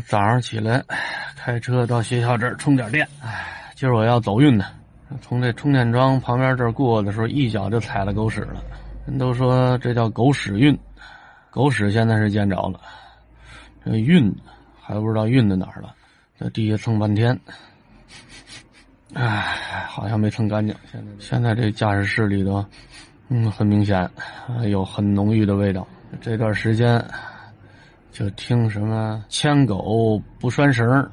早上起来开车到学校这儿充点电。哎，今儿我要走运呢。从这充电桩旁边这儿过的时候，一脚就踩了狗屎了。人都说这叫狗屎运，狗屎现在是见着了，这运还不知道运到哪儿了，在地下蹭半天。哎，好像没蹭干净。现在现在这驾驶室里头，嗯，很明显有很浓郁的味道。这段时间就听什么牵狗不拴绳，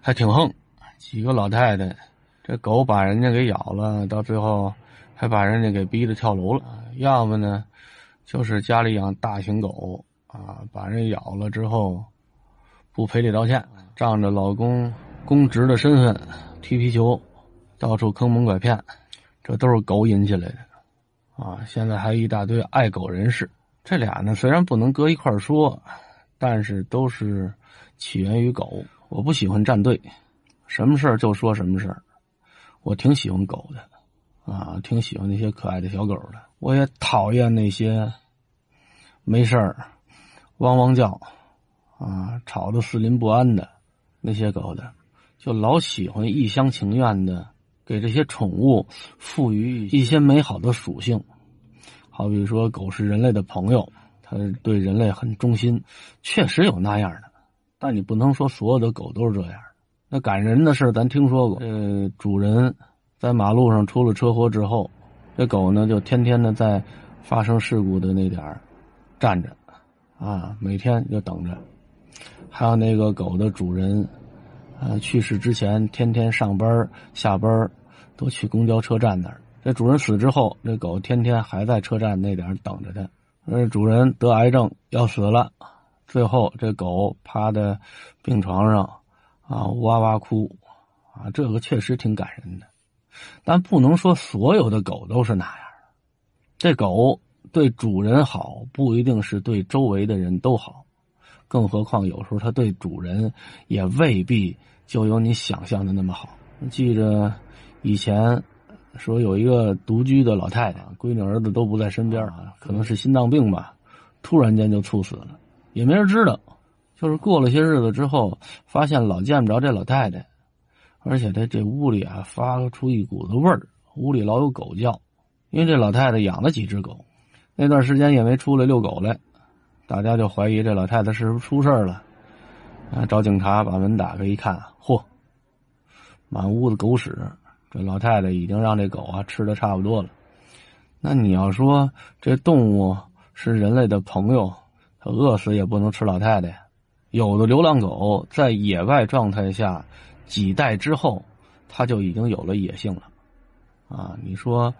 还挺横。几个老太太，这狗把人家给咬了，到最后还把人家给逼得跳楼了。要么呢，就是家里养大型狗啊，把人咬了之后不赔礼道歉，仗着老公公职的身份踢皮球。到处坑蒙拐骗，这都是狗引起来的，啊！现在还一大堆爱狗人士，这俩呢虽然不能搁一块说，但是都是起源于狗。我不喜欢站队，什么事儿就说什么事儿。我挺喜欢狗的，啊，挺喜欢那些可爱的小狗的。我也讨厌那些没事儿汪汪叫，啊，吵得四邻不安的那些狗的，就老喜欢一厢情愿的。给这些宠物赋予一些美好的属性，好比说狗是人类的朋友，它对人类很忠心，确实有那样的。但你不能说所有的狗都是这样。那感人的事咱听说过，呃，主人在马路上出了车祸之后，这狗呢就天天的在发生事故的那点站着，啊，每天就等着。还有那个狗的主人，呃，去世之前天天上班下班。都去公交车站那儿，这主人死之后，这狗天天还在车站那点等着它。那主人得癌症要死了，最后这狗趴在病床上，啊哇哇哭，啊这个确实挺感人的。但不能说所有的狗都是那样的。这狗对主人好，不一定是对周围的人都好，更何况有时候它对主人也未必就有你想象的那么好。记着。以前说有一个独居的老太太，闺女儿子都不在身边啊，可能是心脏病吧，突然间就猝死了，也没人知道。就是过了些日子之后，发现老见不着这老太太，而且这这屋里啊发出一股子味儿，屋里老有狗叫，因为这老太太养了几只狗，那段时间也没出来遛狗来，大家就怀疑这老太太是不是出事了，啊，找警察把门打开一看，嚯，满屋子狗屎。这老太太已经让这狗啊吃的差不多了，那你要说这动物是人类的朋友，它饿死也不能吃老太太。有的流浪狗在野外状态下，几代之后，它就已经有了野性了。啊，你说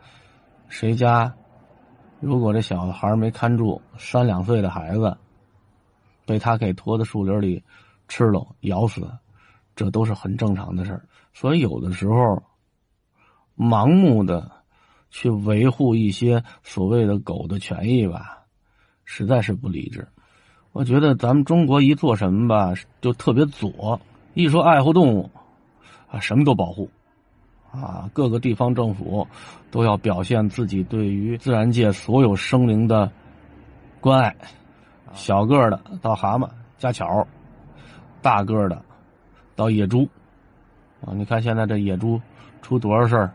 谁家如果这小孩没看住，三两岁的孩子被他给拖到树林里吃了咬死，这都是很正常的事儿。所以有的时候。盲目的去维护一些所谓的狗的权益吧，实在是不理智。我觉得咱们中国一做什么吧，就特别左。一说爱护动物，啊，什么都保护，啊，各个地方政府都要表现自己对于自然界所有生灵的关爱。小个的到蛤蟆家巧，大个的到野猪，啊，你看现在这野猪出多少事儿。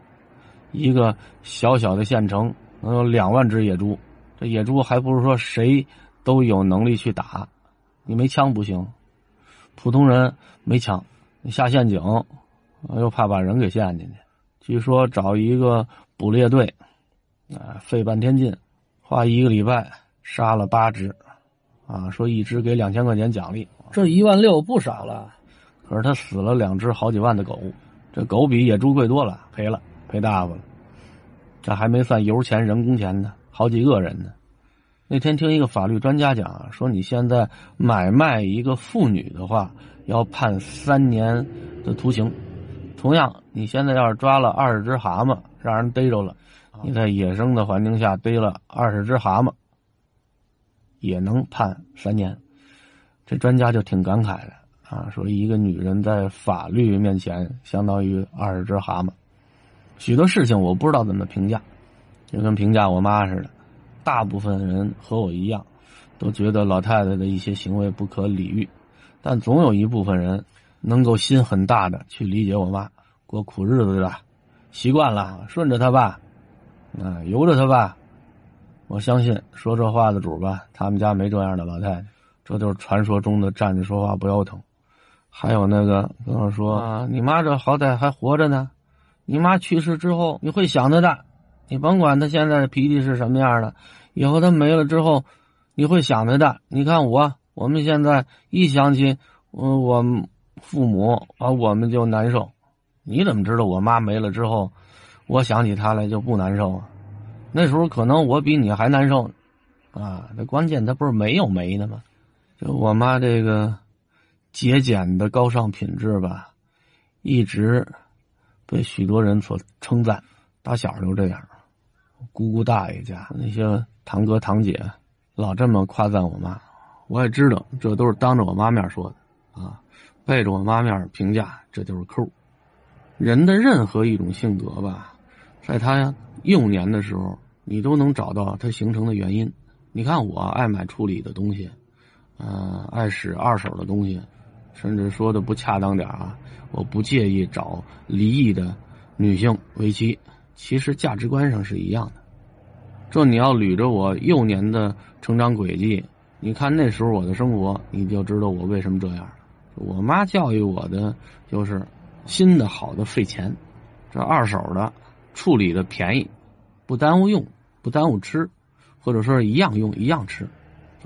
一个小小的县城能有两万只野猪，这野猪还不是说谁都有能力去打，你没枪不行，普通人没枪，你下陷阱又怕把人给陷进去。据说找一个捕猎队，啊，费半天劲，花一个礼拜杀了八只，啊，说一只给两千块钱奖励，这一万六不少了。可是他死了两只好几万的狗，这狗比野猪贵多了，赔了。赔大发了，这还没算油钱、人工钱呢，好几个人呢。那天听一个法律专家讲，说你现在买卖一个妇女的话，要判三年的徒刑。同样，你现在要是抓了二十只蛤蟆，让人逮着了，你在野生的环境下逮了二十只蛤蟆，也能判三年。这专家就挺感慨的啊，说一个女人在法律面前相当于二十只蛤蟆。许多事情我不知道怎么评价，就跟评价我妈似的。大部分人和我一样，都觉得老太太的一些行为不可理喻，但总有一部分人能够心很大的去理解我妈过苦日子的，习惯了，顺着她吧，啊，由着她吧。我相信说这话的主吧，他们家没这样的老太太，这就是传说中的站着说话不腰疼。还有那个跟我说啊，你妈这好歹还活着呢，你妈去世之后你会想她的，你甭管她现在的脾气是什么样的，以后她没了之后，你会想她的。你看我，我们现在一想起我我父母啊，我们就难受。你怎么知道我妈没了之后，我想起她来就不难受啊？那时候可能我比你还难受，啊，那关键她不是没有没的吗？就我妈这个节俭的高尚品质吧，一直被许多人所称赞。打小就这样，姑姑大爷家那些堂哥堂姐老这么夸赞我妈，我也知道这都是当着我妈面说的啊，背着我妈面评价，这就是抠。人的任何一种性格吧，在他幼年的时候。你都能找到他形成的原因。你看，我爱买处理的东西，呃，爱使二手的东西，甚至说的不恰当点啊，我不介意找离异的女性为妻。其实价值观上是一样的。这你要捋着我幼年的成长轨迹，你看那时候我的生活，你就知道我为什么这样。我妈教育我的就是新的好的费钱，这二手的处理的便宜，不耽误用。不耽误吃，或者说一样用一样吃，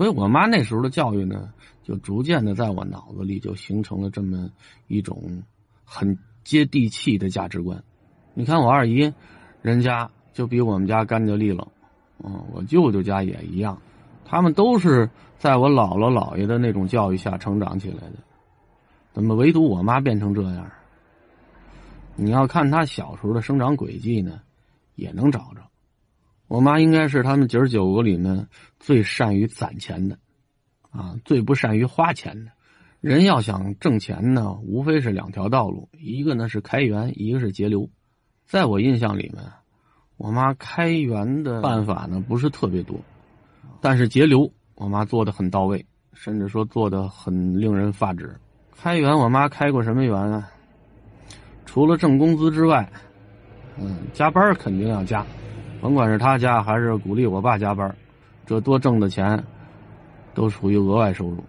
所以我妈那时候的教育呢，就逐渐的在我脑子里就形成了这么一种很接地气的价值观。你看我二姨，人家就比我们家干净利落，嗯，我舅舅家也一样，他们都是在我姥姥姥爷的那种教育下成长起来的，怎么唯独我妈变成这样？你要看她小时候的生长轨迹呢，也能找着。我妈应该是他们姐儿九个里面最善于攒钱的，啊，最不善于花钱的。人要想挣钱呢，无非是两条道路，一个呢是开源，一个是节流。在我印象里面，我妈开源的办法呢不是特别多，但是节流我妈做的很到位，甚至说做的很令人发指。开源我妈开过什么源啊？除了挣工资之外，嗯，加班肯定要加。甭管是他家还是鼓励我爸加班，这多挣的钱都属于额外收入。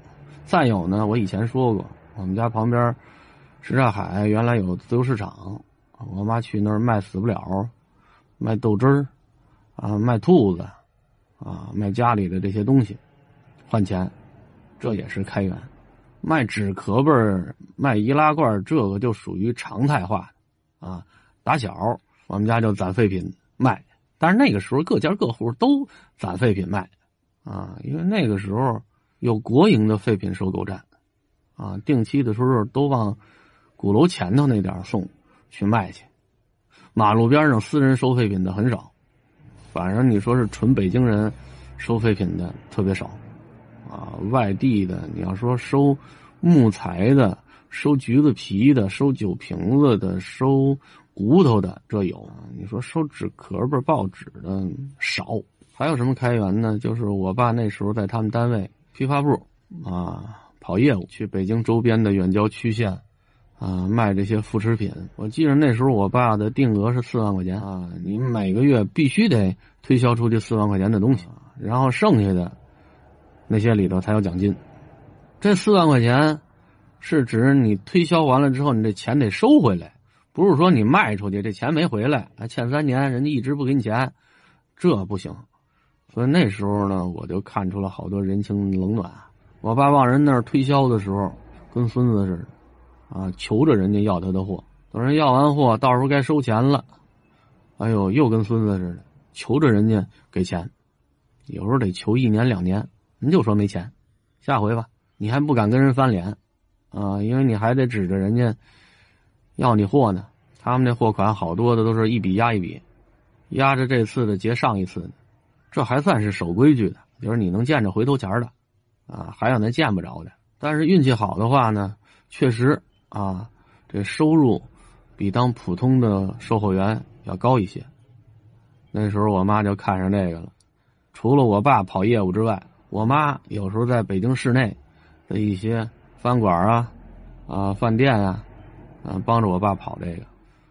再有呢，我以前说过，我们家旁边什刹海原来有自由市场，我妈去那儿卖死不了，卖豆汁儿，啊，卖兔子，啊，卖家里的这些东西换钱，这也是开源。卖纸壳儿、卖易拉罐，这个就属于常态化啊。打小我们家就攒废品卖。但是那个时候，各家各户都攒废品卖，啊，因为那个时候有国营的废品收购站，啊，定期的时候都往鼓楼前头那点送去卖去。马路边上私人收废品的很少，反正你说是纯北京人收废品的特别少，啊，外地的你要说收木材的、收橘子皮的、收酒瓶子的、收。骨头的这有，你说收纸壳儿、报纸的少，还有什么开源呢？就是我爸那时候在他们单位批发部啊跑业务，去北京周边的远郊区县啊卖这些副食品。我记得那时候我爸的定额是四万块钱啊，你每个月必须得推销出去四万块钱的东西，然后剩下的那些里头才有奖金。这四万块钱是指你推销完了之后，你这钱得收回来。不是说你卖出去这钱没回来，还欠三年，人家一直不给你钱，这不行。所以那时候呢，我就看出了好多人情冷暖。我爸往人那儿推销的时候，跟孙子似的，啊，求着人家要他的货。等人要完货，到时候该收钱了，哎呦，又跟孙子似的，求着人家给钱。有时候得求一年两年，人就说没钱，下回吧。你还不敢跟人翻脸，啊，因为你还得指着人家。要你货呢？他们那货款好多的都是一笔压一笔，压着这次的结上一次的，这还算是守规矩的，就是你能见着回头钱的，啊，还有那见不着的。但是运气好的话呢，确实啊，这收入比当普通的售货员要高一些。那时候我妈就看上这个了。除了我爸跑业务之外，我妈有时候在北京市内的一些饭馆啊，啊饭店啊，嗯，帮着我爸跑这个。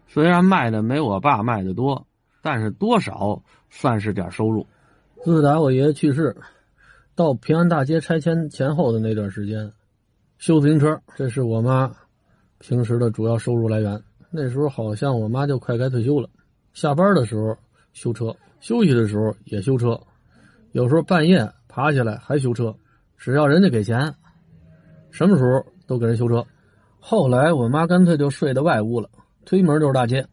虽然卖的没我爸卖的多，但是多少算是点收入。自打我爷爷去世，到平安大街拆迁前后的那段时间，修自行车，这是我妈平时的主要收入来源。那时候好像我妈就快该退休了，下班的时候修车，休息的时候也修车，有时候半夜爬起来还修车，只要人家给钱，什么时候都给人修车。后来我妈干脆就睡在外屋了。推门就是大街，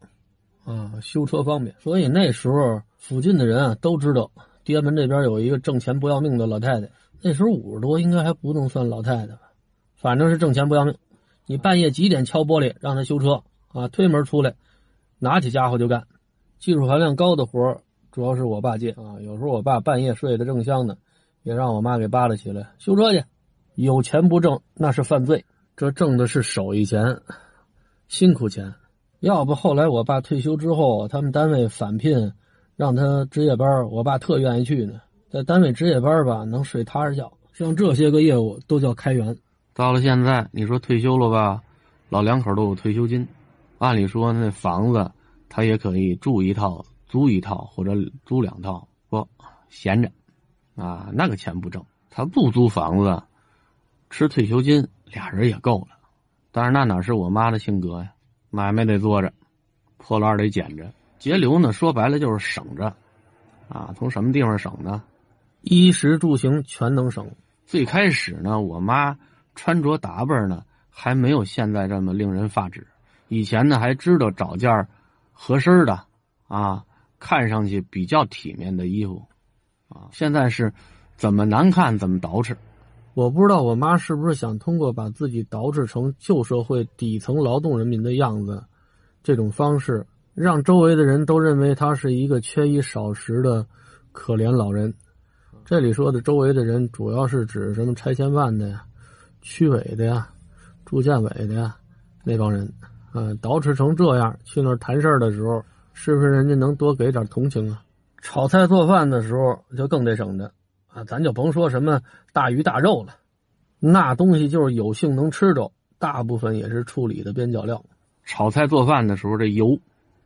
啊，修车方便，所以那时候附近的人啊都知道，爹门这边有一个挣钱不要命的老太太。那时候五十多，应该还不能算老太太吧，反正是挣钱不要命。你半夜几点敲玻璃让他修车啊？推门出来，拿起家伙就干。技术含量高的活主要是我爸接啊。有时候我爸半夜睡得正香呢，也让我妈给扒拉起来修车去。有钱不挣那是犯罪，这挣的是手艺钱，辛苦钱。要不后来我爸退休之后，他们单位返聘，让他值夜班，我爸特愿意去呢。在单位值夜班吧，能睡踏实觉。像这些个业务都叫开源。到了现在，你说退休了吧，老两口都有退休金。按理说那房子他也可以住一套、租一套或者租两套，不闲着啊，那个钱不挣。他不租房子，吃退休金，俩人也够了。但是那哪是我妈的性格呀？买卖得做着，破烂得捡着，节流呢？说白了就是省着，啊，从什么地方省呢？衣食住行全能省。最开始呢，我妈穿着打扮呢还没有现在这么令人发指。以前呢还知道找件合身的，啊，看上去比较体面的衣服，啊，现在是怎么难看怎么捯饬。我不知道我妈是不是想通过把自己捯饬成旧社会底层劳动人民的样子，这种方式让周围的人都认为她是一个缺衣少食的可怜老人。这里说的周围的人，主要是指什么拆迁办的呀、区委的呀、住建委的呀那帮人。嗯，捯饬成这样去那儿谈事儿的时候，是不是人家能多给点同情啊？炒菜做饭的时候就更得省着。啊，咱就甭说什么大鱼大肉了，那东西就是有幸能吃着，大部分也是处理的边角料。炒菜做饭的时候，这油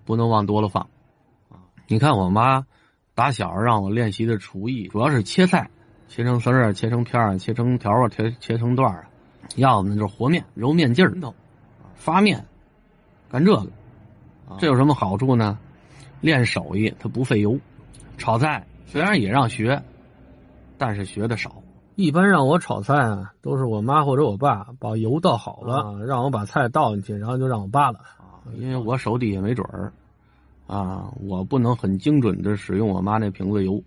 不能往多了放。啊，你看我妈打小让我练习的厨艺，主要是切菜，切成丝儿啊，切成片儿，切成条啊，切切成段儿，要么就是和面，揉面筋儿头，发面，干这个。这有什么好处呢？练手艺，它不费油。炒菜虽然也让学。但是学的少，一般让我炒菜啊，都是我妈或者我爸把油倒好了，让我把菜倒进去，然后就让我扒拉啊，因为我手底下没准儿，啊，我不能很精准的使用我妈那瓶子油。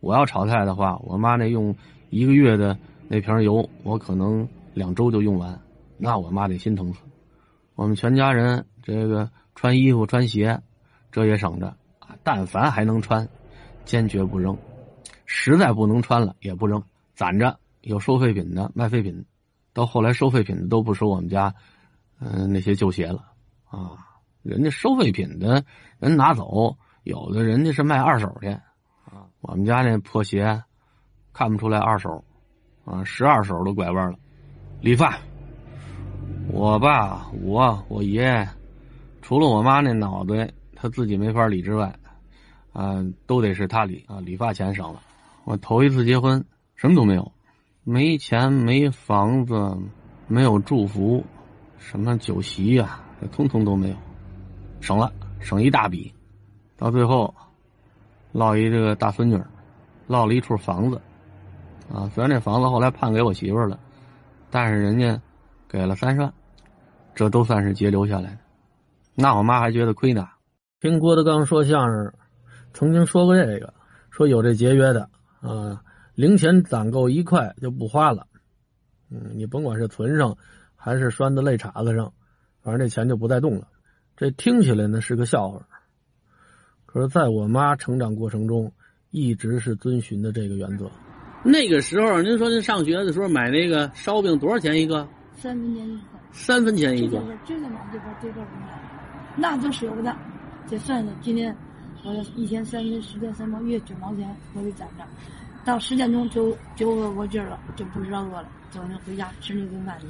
我要炒菜的话，我妈那用一个月的那瓶油，我可能两周就用完，那我妈得心疼死。我们全家人这个穿衣服穿鞋，这也省着啊，但凡还能穿，坚决不扔。实在不能穿了也不扔，攒着有收废品的卖废品，到后来收废品的都不收我们家，嗯那些旧鞋了啊，人家收废品的人拿走，有的人家是卖二手去啊，我们家那破鞋看不出来二手，啊十二手都拐弯了，理发，我爸我我爷爷，除了我妈那脑袋他自己没法理之外，啊都得是他理啊，理发钱省了。我头一次结婚，什么都没有，没钱，没房子，没有祝福，什么酒席呀，通通都没有，省了，省一大笔，到最后，落一这个大孙女落了一处房子，啊，虽然这房子后来判给我媳妇了，但是人家给了三十万，这都算是节流下来的，那我妈还觉得亏呢。听郭德纲说相声，曾经说过这个，说有这节约的。啊，零钱攒够一块就不花了，嗯，你甭管是存上，还是拴在肋叉子上，反正这钱就不再动了。这听起来呢是个笑话，可是在我妈成长过程中，一直是遵循的这个原则。那个时候，您说您上学的时候买那个烧饼多少钱一个？三分钱一个。三分钱一个。这个买这个这个买，那都舍不得。这算算，今天。我一天三斤十天三毛月九毛钱，我得攒着。到十点钟就就饿过劲儿了，就不知道饿了，就能回家吃那顿饭去。